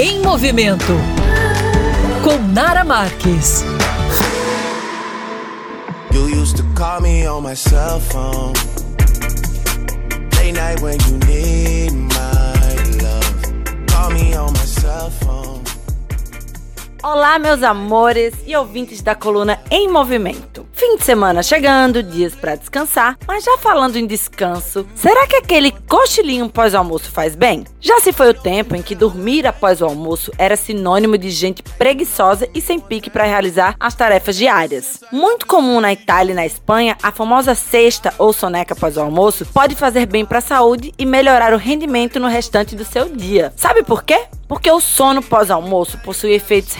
Em Movimento com Nara Marques. You used to call me on my cell phone. Late night when you need Olá, meus amores e ouvintes da coluna Em Movimento. Fim de semana chegando, dias para descansar, mas já falando em descanso, será que aquele cochilinho pós-almoço faz bem? Já se foi o tempo em que dormir após o almoço era sinônimo de gente preguiçosa e sem pique para realizar as tarefas diárias. Muito comum na Itália e na Espanha, a famosa cesta ou soneca após o almoço pode fazer bem para a saúde e melhorar o rendimento no restante do seu dia. Sabe por quê? Porque o sono pós-almoço possui efeitos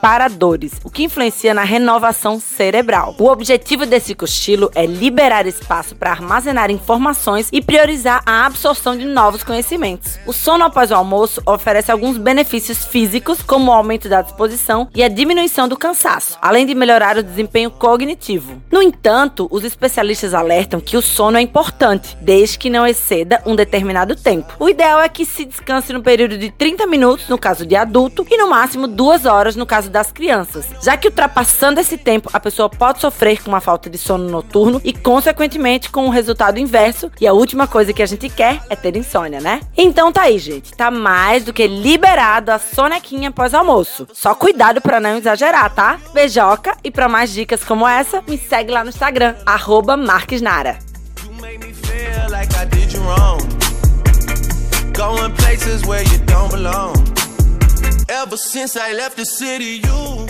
reparadores, o que influencia na renovação cerebral. O objetivo desse cochilo é liberar espaço para armazenar informações e priorizar a absorção de novos conhecimentos. O sono após o almoço oferece alguns benefícios físicos, como o aumento da disposição e a diminuição do cansaço, além de melhorar o desempenho cognitivo. No entanto, os especialistas alertam que o sono é importante, desde que não exceda um determinado tempo. O ideal é que se descanse no período de 30 minutos no caso de adulto e no máximo duas horas no caso das crianças, já que ultrapassando esse tempo a pessoa pode sofrer com uma falta de sono noturno e consequentemente com um resultado inverso e a última coisa que a gente quer é ter insônia, né? Então tá aí, gente, tá mais do que liberado a sonequinha após almoço. Só cuidado para não exagerar, tá? Beijoca e para mais dicas como essa, me segue lá no Instagram @marquesnara. Going places where you don't belong. Ever since I left the city, you